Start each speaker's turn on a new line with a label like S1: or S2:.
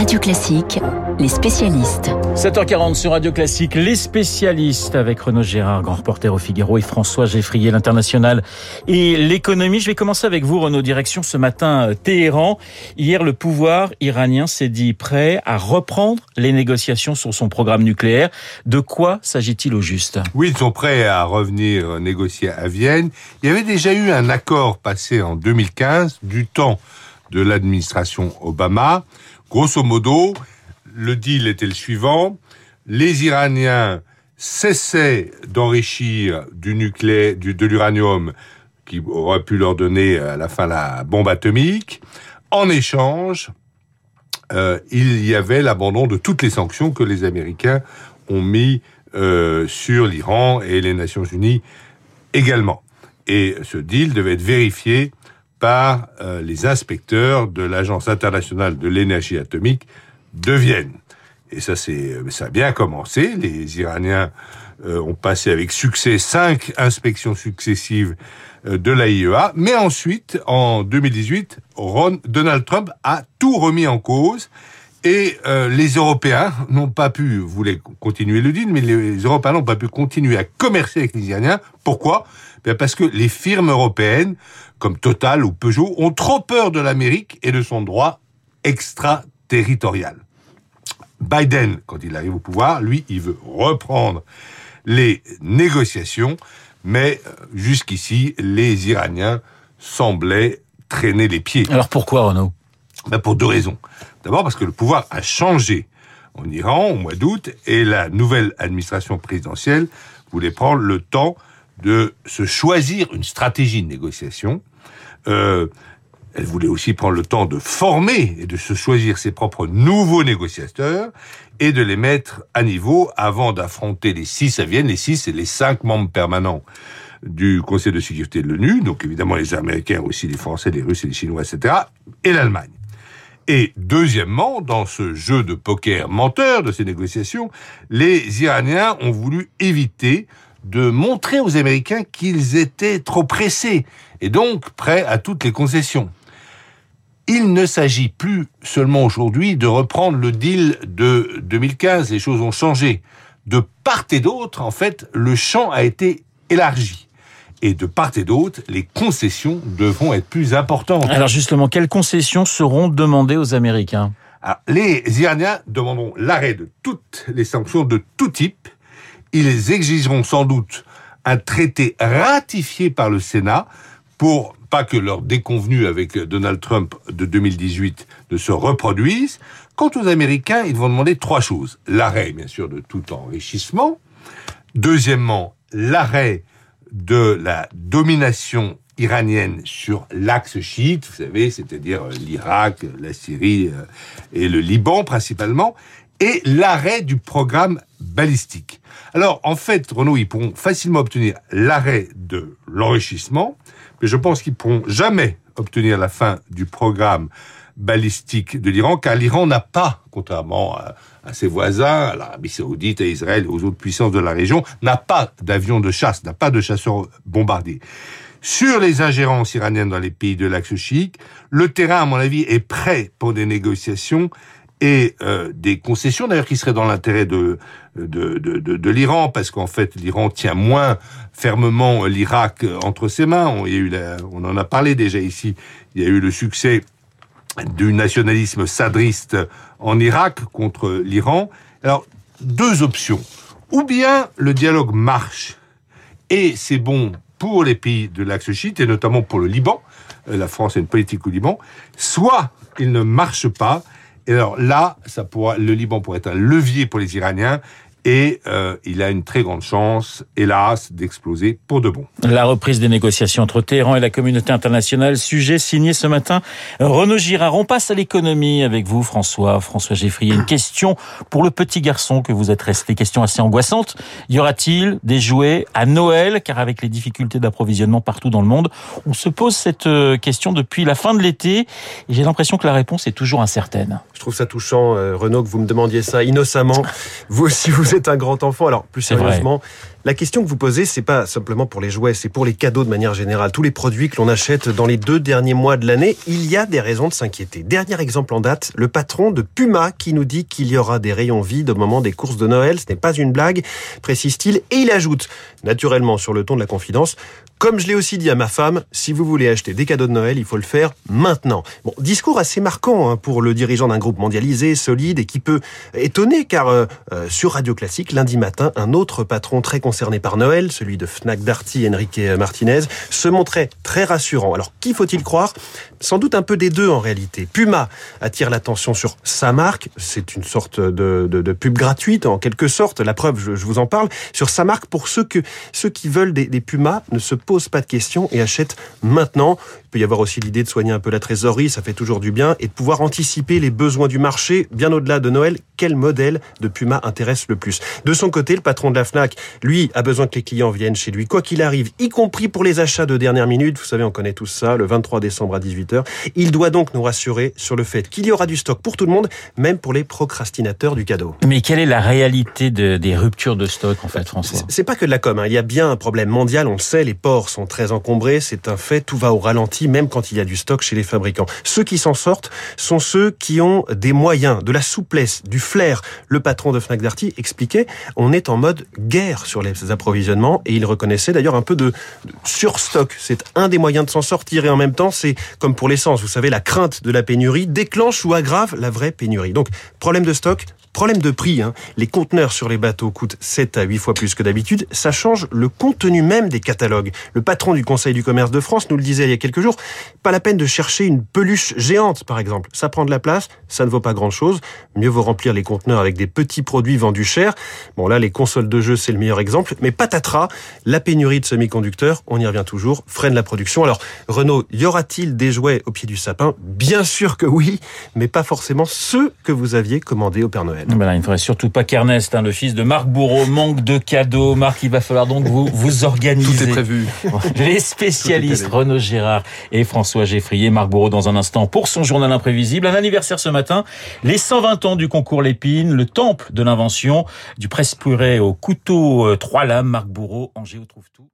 S1: Radio Classique, les spécialistes.
S2: 7h40 sur Radio Classique, les spécialistes avec Renaud Gérard, grand reporter au Figaro, et François Geffrier, l'international et l'économie. Je vais commencer avec vous, Renaud. Direction ce matin, euh, Téhéran. Hier, le pouvoir iranien s'est dit prêt à reprendre les négociations sur son programme nucléaire. De quoi s'agit-il au juste?
S3: Oui, ils sont prêts à revenir négocier à Vienne. Il y avait déjà eu un accord passé en 2015 du temps de l'administration Obama. Grosso modo, le deal était le suivant. Les Iraniens cessaient d'enrichir du nucléaire, de l'uranium qui aurait pu leur donner à la fin la bombe atomique. En échange, euh, il y avait l'abandon de toutes les sanctions que les Américains ont mis euh, sur l'Iran et les Nations Unies également. Et ce deal devait être vérifié par euh, les inspecteurs de l'Agence internationale de l'énergie atomique de Vienne. Et ça, c'est, ça a bien commencé. Les Iraniens euh, ont passé avec succès cinq inspections successives euh, de l'AIEA. Mais ensuite, en 2018, Ron, Donald Trump a tout remis en cause. Et les Européens n'ont pas pu, voulaient continuer le deal, mais les Européens n'ont pas pu continuer à commercer avec les Iraniens. Pourquoi? Ben Parce que les firmes européennes comme Total ou Peugeot, ont trop peur de l'Amérique et de son droit extraterritorial. Biden, quand il arrive au pouvoir, lui, il veut reprendre les négociations, mais euh, jusqu'ici, les Iraniens semblaient traîner les pieds.
S2: Alors pourquoi, Renaud?
S3: Ben Pour deux raisons. D'abord parce que le pouvoir a changé en Iran au mois d'août et la nouvelle administration présidentielle voulait prendre le temps de se choisir une stratégie de négociation euh, elle voulait aussi prendre le temps de former et de se choisir ses propres nouveaux négociateurs et de les mettre à niveau avant d'affronter les six à Vienne. Les six, et les cinq membres permanents du Conseil de sécurité de l'ONU, donc évidemment les Américains aussi, les Français, les Russes et les Chinois, etc., et l'Allemagne. Et deuxièmement, dans ce jeu de poker menteur de ces négociations, les Iraniens ont voulu éviter de montrer aux Américains qu'ils étaient trop pressés et donc prêts à toutes les concessions. Il ne s'agit plus seulement aujourd'hui de reprendre le deal de 2015, les choses ont changé. De part et d'autre, en fait, le champ a été élargi. Et de part et d'autre, les concessions devront être plus importantes.
S2: Alors justement, quelles concessions seront demandées aux Américains?
S3: Les Iraniens demanderont l'arrêt de toutes les sanctions de tout type, ils exigeront sans doute un traité ratifié par le Sénat pour pas que leur déconvenue avec Donald Trump de 2018 ne se reproduise. Quant aux Américains, ils vont demander trois choses. L'arrêt, bien sûr, de tout enrichissement. Deuxièmement, l'arrêt de la domination iranienne sur l'axe chiite, vous savez, c'est-à-dire l'Irak, la Syrie euh, et le Liban principalement et l'arrêt du programme balistique. Alors, en fait, Renault, ils pourront facilement obtenir l'arrêt de l'enrichissement, mais je pense qu'ils pourront jamais obtenir la fin du programme balistique de l'Iran, car l'Iran n'a pas, contrairement à, ses voisins, à l'Arabie saoudite, à Israël aux autres puissances de la région, n'a pas d'avions de chasse, n'a pas de chasseurs bombardiers. Sur les ingérences iraniennes dans les pays de l'axe chiite, le terrain, à mon avis, est prêt pour des négociations et euh, des concessions d'ailleurs qui seraient dans l'intérêt de de, de, l'Iran parce qu'en fait l'Iran tient moins fermement l'Irak entre ses mains. On, y a eu on en a parlé déjà ici. Il y a eu le succès du nationalisme sadriste en Irak contre l'Iran. Alors deux options. Ou bien le dialogue marche et c'est bon pour les pays de l'axe chiite et notamment pour le Liban. Euh, la France a une politique au Liban. Soit il ne marche pas et alors là, ça pourra, le Liban pourrait être un levier pour les Iraniens et euh, il a une très grande chance, hélas, d'exploser pour de bon.
S2: La reprise des négociations entre Téhéran et la communauté internationale, sujet signé ce matin. Renaud Girard, on passe à l'économie avec vous, François, François Geffrier. Une question pour le petit garçon que vous êtes resté, question assez angoissante. Y aura-t-il des jouets à Noël? Car avec les difficultés d'approvisionnement partout dans le monde, on se pose cette euh, question depuis la fin de l'été et j'ai l'impression que la réponse est toujours incertaine.
S4: Je trouve ça touchant, euh, Renaud, que vous me demandiez ça innocemment. Vous aussi, vous êtes un grand enfant. Alors, plus sérieusement, La question que vous posez, c'est pas simplement pour les jouets, c'est pour les cadeaux de manière générale. Tous les produits que l'on achète dans les deux derniers mois de l'année, il y a des raisons de s'inquiéter. Dernier exemple en date, le patron de Puma qui nous dit qu'il y aura des rayons vides au moment des courses de Noël. Ce n'est pas une blague, précise-t-il. Et il ajoute, naturellement sur le ton de la confidence, comme je l'ai aussi dit à ma femme, si vous voulez acheter des cadeaux de Noël, il faut le faire maintenant. Bon, discours assez marquant hein, pour le dirigeant d'un groupe mondialisé, solide et qui peut étonner car euh, euh, sur Radio Classique, lundi matin, un autre patron très concerné par Noël, celui de Fnac Darty, Enrique Martinez, se montrait très rassurant. Alors, qui faut-il croire? Sans doute un peu des deux en réalité. Puma attire l'attention sur sa marque, c'est une sorte de, de, pub gratuite en quelque sorte, la preuve, je, vous en parle, sur sa marque pour ceux, qui veulent des, des Pumas ne se pose pas de questions et achète maintenant. Il peut y avoir aussi l'idée de soigner un peu la trésorerie, ça fait toujours du bien, et de pouvoir anticiper les besoins du marché bien au-delà de Noël. Quel modèle de Puma intéresse le plus? De son côté, le patron de la FNAC, lui, a besoin que les clients viennent chez lui, quoi qu'il arrive, y compris pour les achats de dernière minute. Vous savez, on connaît tout ça, le 23 décembre à 18h. Il doit donc nous rassurer sur le fait qu'il y aura du stock pour tout le monde, même pour les procrastinateurs du cadeau.
S2: Mais quelle est la réalité de, des ruptures de stock, en fait, François?
S4: C'est pas que de la com. Hein. Il y a bien un problème mondial, on le sait, les ports sont très encombrés, c'est un fait, tout va au ralenti, même quand il y a du stock chez les fabricants. Ceux qui s'en sortent sont ceux qui ont des moyens, de la souplesse, du flair. Le patron de Fnac Darty expliquait, on est en mode guerre sur les approvisionnements et il reconnaissait d'ailleurs un peu de, surstock. C'est un des moyens de s'en sortir et en même temps, c'est comme pour l'essence, vous savez, la crainte de la pénurie déclenche ou aggrave la vraie pénurie. Donc, problème de stock, Problème de prix, hein. les conteneurs sur les bateaux coûtent 7 à 8 fois plus que d'habitude. Ça change le contenu même des catalogues. Le patron du Conseil du commerce de France nous le disait il y a quelques jours. Pas la peine de chercher une peluche géante, par exemple. Ça prend de la place, ça ne vaut pas grand-chose. Mieux vaut remplir les conteneurs avec des petits produits vendus cher. Bon là, les consoles de jeux, c'est le meilleur exemple. Mais patatras, la pénurie de semi-conducteurs, on y revient toujours, freine la production. Alors, Renault, y aura-t-il des jouets au pied du sapin Bien sûr que oui, mais pas forcément ceux que vous aviez commandés au Père Noël.
S2: Ben là, il ne faudrait surtout pas qu'Ernest, hein, le fils de Marc Bourreau, manque de cadeaux. Marc, il va falloir donc vous, vous organiser.
S5: Tout est prévu.
S2: Les spécialistes Renaud Gérard et François Geffrier. Marc Bourreau dans un instant pour son journal imprévisible. Un anniversaire ce matin. Les 120 ans du concours Lépine, le temple de l'invention du presse-purée au couteau trois lames. Marc Bourreau, Angers, trouve tout.